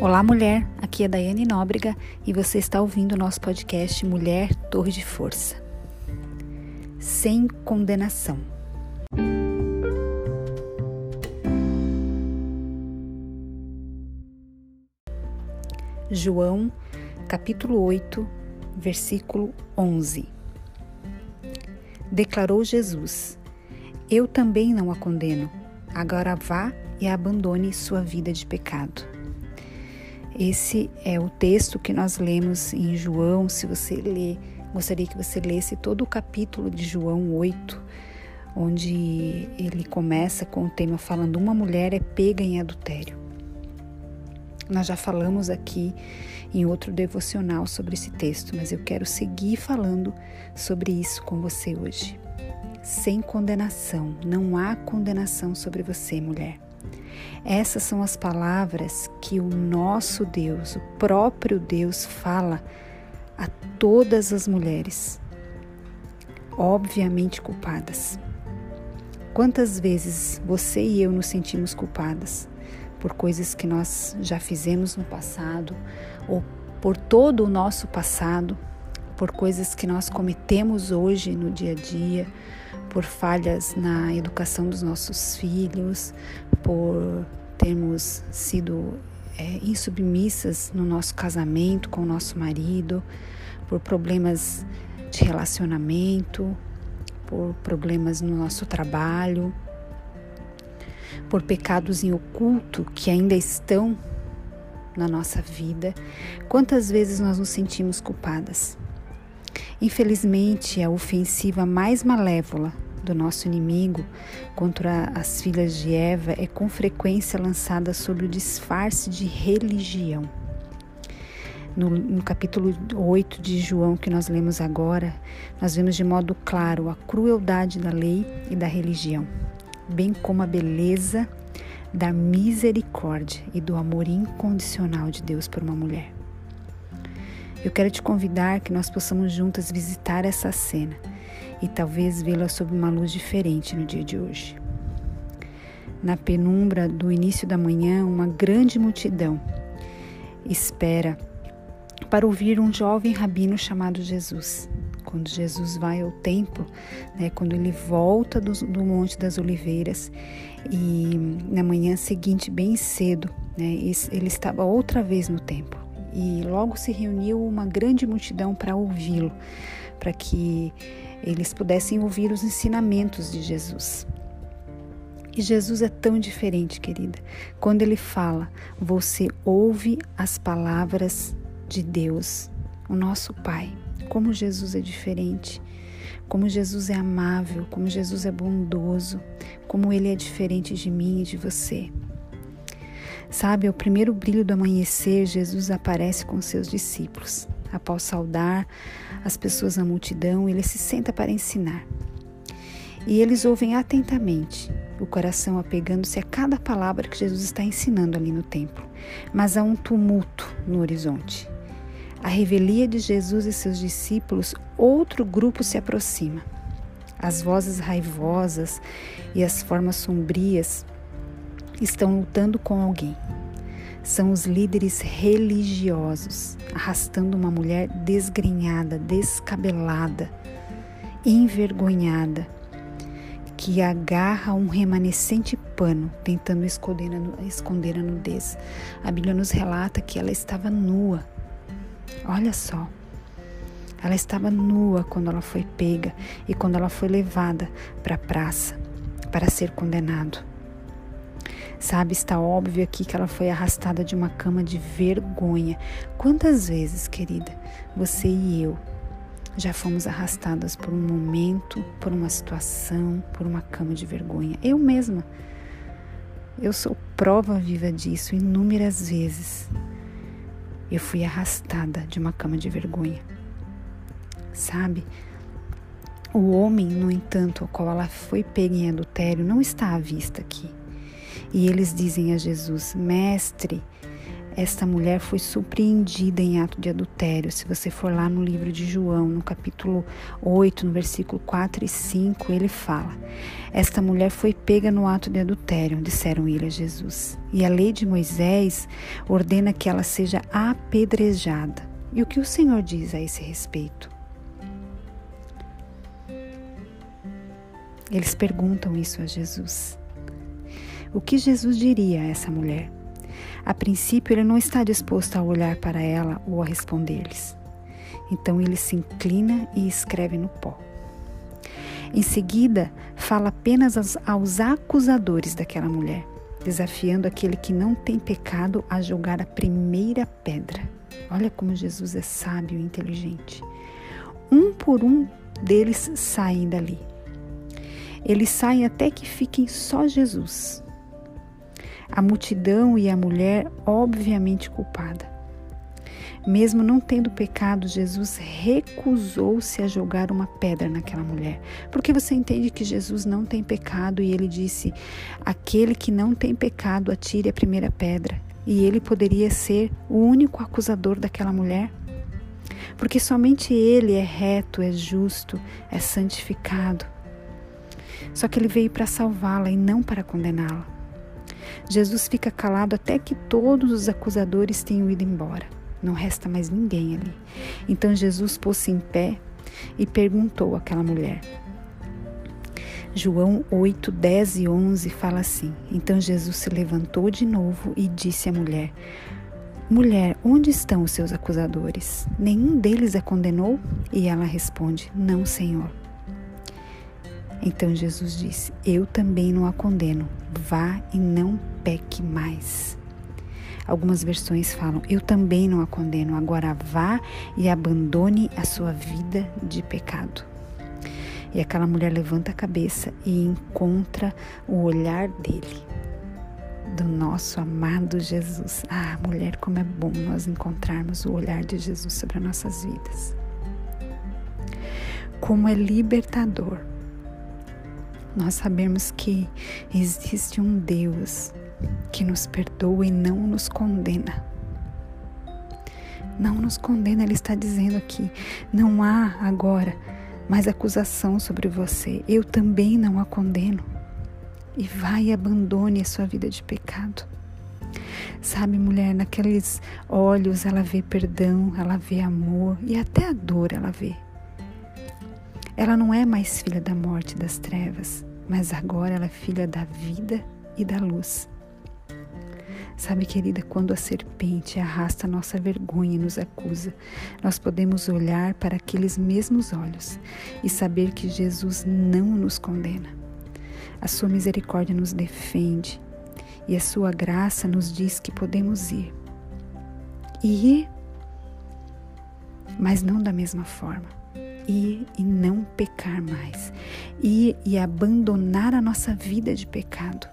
Olá, mulher. Aqui é Daiane Nóbrega e você está ouvindo o nosso podcast Mulher Torre de Força. Sem condenação. João, capítulo 8, versículo 11. Declarou Jesus: Eu também não a condeno. Agora vá e abandone sua vida de pecado. Esse é o texto que nós lemos em João. Se você ler, gostaria que você lesse todo o capítulo de João 8, onde ele começa com o tema falando: Uma mulher é pega em adultério. Nós já falamos aqui em outro devocional sobre esse texto, mas eu quero seguir falando sobre isso com você hoje. Sem condenação, não há condenação sobre você, mulher. Essas são as palavras que o nosso Deus, o próprio Deus, fala a todas as mulheres, obviamente culpadas. Quantas vezes você e eu nos sentimos culpadas por coisas que nós já fizemos no passado ou por todo o nosso passado, por coisas que nós cometemos hoje no dia a dia, por falhas na educação dos nossos filhos, por termos sido é, insubmissas no nosso casamento com o nosso marido, por problemas de relacionamento, por problemas no nosso trabalho, por pecados em oculto que ainda estão na nossa vida. Quantas vezes nós nos sentimos culpadas? Infelizmente, a ofensiva mais malévola do nosso inimigo contra as filhas de Eva é com frequência lançada sob o disfarce de religião. No, no, capítulo 8 de João, que nós lemos agora, nós vemos de modo claro a crueldade da lei e da religião, bem como a beleza da misericórdia e do amor incondicional de Deus por uma mulher. Eu quero te convidar que nós possamos juntas visitar essa cena e talvez vê-la sob uma luz diferente no dia de hoje. Na penumbra do início da manhã, uma grande multidão espera para ouvir um jovem rabino chamado Jesus. Quando Jesus vai ao templo, né, quando ele volta do, do Monte das Oliveiras e na manhã seguinte, bem cedo, né, ele estava outra vez no templo e logo se reuniu uma grande multidão para ouvi-lo, para que eles pudessem ouvir os ensinamentos de Jesus. E Jesus é tão diferente, querida. Quando ele fala, você ouve as palavras de Deus, o nosso Pai. Como Jesus é diferente, como Jesus é amável, como Jesus é bondoso, como ele é diferente de mim e de você. Sabe, ao primeiro brilho do amanhecer, Jesus aparece com seus discípulos. Após saudar as pessoas na multidão, ele se senta para ensinar. E eles ouvem atentamente, o coração apegando-se a cada palavra que Jesus está ensinando ali no templo. Mas há um tumulto no horizonte. A revelia de Jesus e seus discípulos, outro grupo se aproxima. As vozes raivosas e as formas sombrias estão lutando com alguém. São os líderes religiosos arrastando uma mulher desgrenhada, descabelada, envergonhada, que agarra um remanescente pano, tentando esconder a, esconder a nudez. A Bíblia nos relata que ela estava nua. Olha só. Ela estava nua quando ela foi pega e quando ela foi levada para a praça para ser condenado. Sabe, está óbvio aqui que ela foi arrastada de uma cama de vergonha. Quantas vezes, querida, você e eu já fomos arrastadas por um momento, por uma situação, por uma cama de vergonha? Eu mesma. Eu sou prova viva disso inúmeras vezes. Eu fui arrastada de uma cama de vergonha. Sabe? O homem, no entanto, ao qual ela foi pega em adultério, não está à vista aqui. E eles dizem a Jesus: Mestre, esta mulher foi surpreendida em ato de adultério. Se você for lá no livro de João, no capítulo 8, no versículo 4 e 5, ele fala: Esta mulher foi pega no ato de adultério, disseram ele a Jesus. E a lei de Moisés ordena que ela seja apedrejada. E o que o Senhor diz a esse respeito? Eles perguntam isso a Jesus. O que Jesus diria a essa mulher? A princípio, ele não está disposto a olhar para ela ou a responder-lhes. Então ele se inclina e escreve no pó. Em seguida, fala apenas aos, acusadores daquela mulher, desafiando aquele que não tem pecado a jogar a primeira pedra. Olha como Jesus é sábio e inteligente. Um por um deles saem dali. Eles saem até que fiquem só Jesus. A multidão e a mulher, obviamente culpada. Mesmo não tendo pecado, Jesus recusou-se a jogar uma pedra naquela mulher. Porque você entende que Jesus não tem pecado e ele disse: Aquele que não tem pecado, atire a primeira pedra. E ele poderia ser o único acusador daquela mulher? Porque somente ele é reto, é justo, é santificado. Só que ele veio para salvá-la e não para condená-la. Jesus fica calado até que todos os acusadores tenham ido embora. Não resta mais ninguém ali. Então Jesus pôs-se em pé e perguntou àquela mulher. João 8, 10 e 11 fala assim: Então Jesus se levantou de novo e disse à mulher: Mulher, onde estão os seus acusadores? Nenhum deles a condenou? E ela responde: Não, Senhor. Então Jesus disse: Eu também não a condeno. Vá e não peque mais. Algumas versões falam: Eu também não a condeno. Agora vá e abandone a sua vida de pecado. E aquela mulher levanta a cabeça e encontra o olhar dele, do nosso amado Jesus. Ah, mulher, como é bom nós encontrarmos o olhar de Jesus sobre as nossas vidas. Como é libertador nós sabemos que existe um Deus que nos perdoa e não nos condena. Não nos condena, Ele está dizendo aqui: não há agora mais acusação sobre você. Eu também não a condeno. E vai e abandone a sua vida de pecado. Sabe, mulher, naqueles olhos ela vê perdão, ela vê amor e até a dor ela vê. Ela não é mais filha da morte e das trevas, mas agora ela é filha da vida e da luz. Sabe, querida, quando a serpente arrasta nossa vergonha e nos acusa, nós podemos olhar para aqueles mesmos olhos e saber que Jesus não nos condena. A sua misericórdia nos defende e a sua graça nos diz que podemos ir. E ir, mas não da mesma forma ir e não pecar mais, ir e abandonar a nossa vida de pecado.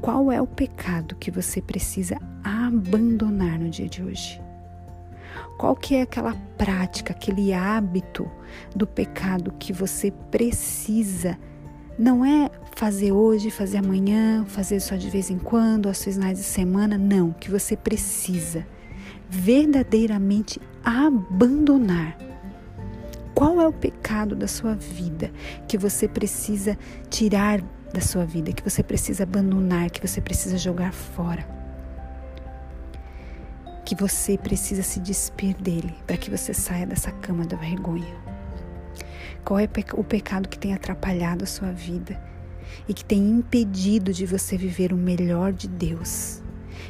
Qual é o pecado que você precisa abandonar no dia de hoje? Qual que é aquela prática, aquele hábito do pecado que você precisa? Não é fazer hoje, fazer amanhã, fazer só de vez em quando, aos finais de semana, não, que você precisa verdadeiramente abandonar qual é o pecado da sua vida que você precisa tirar da sua vida, que você precisa abandonar, que você precisa jogar fora? Que você precisa se despir dele para que você saia dessa cama da vergonha? Qual é o pecado que tem atrapalhado a sua vida e que tem impedido de você viver o melhor de Deus?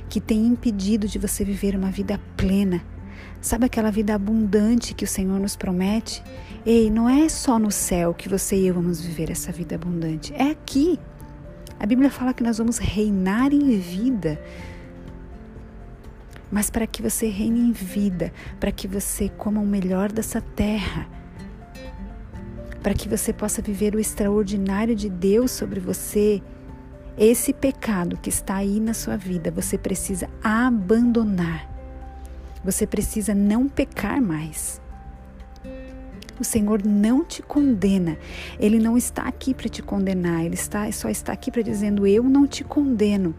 Que tem impedido de você viver uma vida plena? Sabe aquela vida abundante que o Senhor nos promete? Ei, não é só no céu que você e eu vamos viver essa vida abundante, é aqui. A Bíblia fala que nós vamos reinar em vida. Mas para que você reine em vida, para que você coma o melhor dessa terra, para que você possa viver o extraordinário de Deus sobre você, esse pecado que está aí na sua vida, você precisa abandonar. Você precisa não pecar mais. O Senhor não te condena. Ele não está aqui para te condenar. Ele está, só está aqui para dizendo: Eu não te condeno.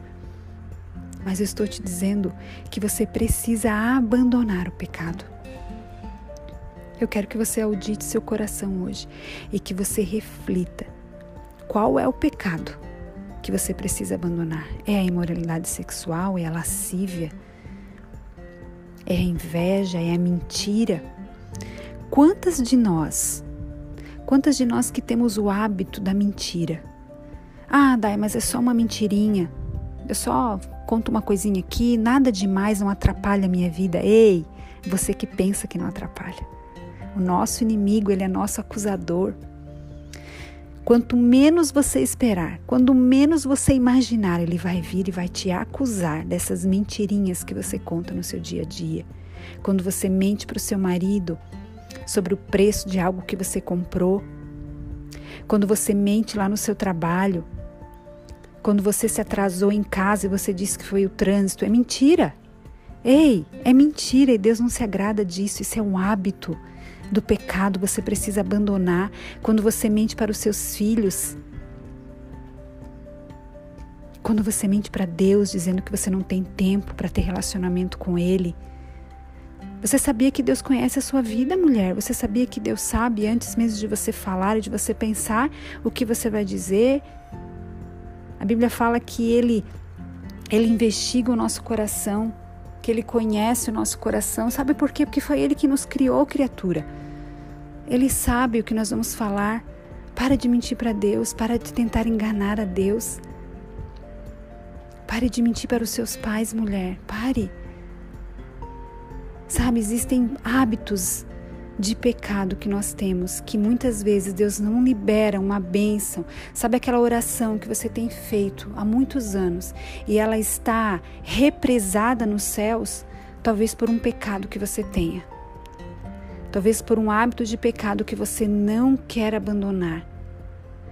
mas eu estou te dizendo que você precisa abandonar o pecado. Eu quero que você audite seu coração hoje e que você reflita qual é o pecado que você precisa abandonar. É a imoralidade sexual? É a lascívia? É a inveja? É a mentira? Quantas de nós, quantas de nós que temos o hábito da mentira? Ah, Dai, mas é só uma mentirinha. Eu só conto uma coisinha aqui, nada demais, não atrapalha a minha vida. Ei, você que pensa que não atrapalha. O nosso inimigo, ele é nosso acusador. Quanto menos você esperar, quando menos você imaginar, ele vai vir e vai te acusar dessas mentirinhas que você conta no seu dia a dia. Quando você mente para o seu marido sobre o preço de algo que você comprou, quando você mente lá no seu trabalho, quando você se atrasou em casa e você disse que foi o trânsito, é mentira. Ei, é mentira e Deus não se agrada disso, isso é um hábito do pecado você precisa abandonar quando você mente para os seus filhos. Quando você mente para Deus dizendo que você não tem tempo para ter relacionamento com Ele. Você sabia que Deus conhece a sua vida, mulher? Você sabia que Deus sabe antes mesmo de você falar e de você pensar o que você vai dizer? A Bíblia fala que Ele, Ele investiga o nosso coração Ele conhece o nosso coração. Sabe por quê? Porque foi Ele que nos criou, criatura. Ele sabe o que nós vamos falar. Para de mentir para Deus, para de tentar enganar a Deus. Pare de mentir para os seus pais, mulher. Pare. Sabe, existem hábitos de pecado que nós temos, que muitas vezes Deus não libera uma bênção. Sabe aquela oração que você tem feito há muitos anos e ela está represada nos céus, talvez por um pecado que você tenha. Talvez por um hábito de pecado que você não quer abandonar.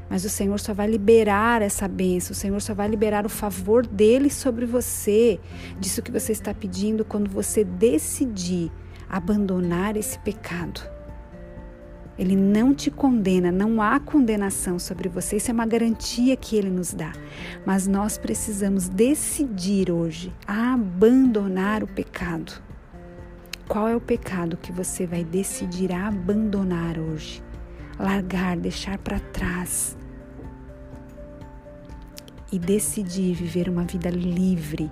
Mas o Senhor só vai liberar essa bênção, o Senhor só vai liberar o favor dele sobre você, disso que você está pedindo, quando você decidir abandonar esse pecado. Ele não te condena, não há condenação sobre você, isso é uma garantia que ele nos dá. Mas nós precisamos decidir hoje abandonar o pecado. Qual é o pecado que você vai decidir abandonar hoje? Largar, deixar para trás e decidir viver uma vida livre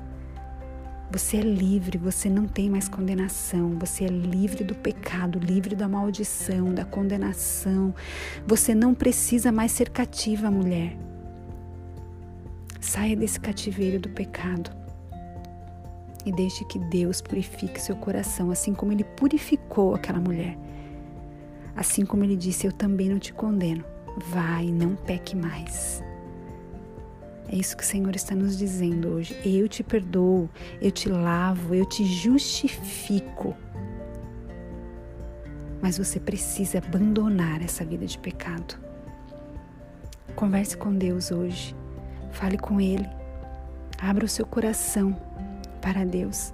você é livre, você não tem mais condenação, você é livre do pecado, livre da maldição, da condenação. Você não precisa mais ser cativa, mulher. Saia desse cativeiro do pecado e deixe que Deus purifique seu coração, assim como ele purificou aquela mulher. Assim como ele disse: Eu também não te condeno. Vai, não peque mais. É isso que o Senhor está nos dizendo hoje. Eu te perdoo, eu te lavo, eu te justifico. Mas você precisa abandonar essa vida de pecado. Converse com Deus hoje. Fale com Ele. Abra o seu coração para Deus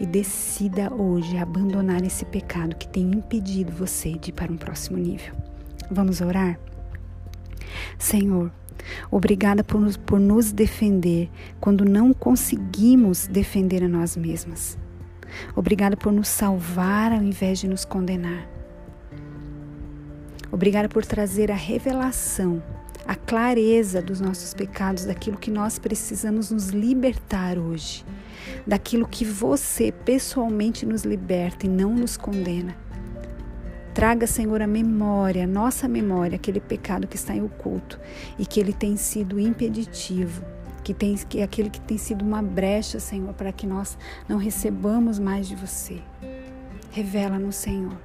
e decida hoje abandonar esse pecado que tem impedido você de ir para um próximo nível. Vamos orar? Senhor, Obrigada por nos, por nos defender quando não conseguimos defender a nós mesmas. Obrigada por nos salvar ao invés de nos condenar. Obrigada por trazer a revelação, a clareza dos nossos pecados, daquilo que nós precisamos nos libertar hoje, daquilo que você pessoalmente nos liberta e não nos condena. Traga, Senhor, a memória, a nossa memória, aquele pecado que está em oculto e que ele tem sido impeditivo, que tem que é aquele que tem sido uma brecha, Senhor, para que nós não recebamos mais de você. Revela-nos, Senhor,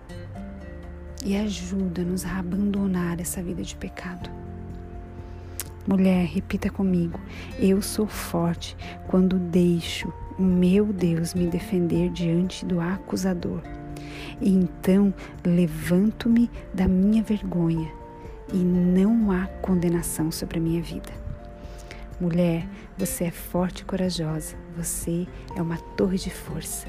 e ajuda-nos a abandonar essa vida de pecado. Mulher, repita comigo: eu sou forte quando deixo o meu Deus me defender diante do acusador. E então levanto-me da minha vergonha e não há condenação sobre a minha vida. Mulher, você é forte e corajosa, você é uma torre de força.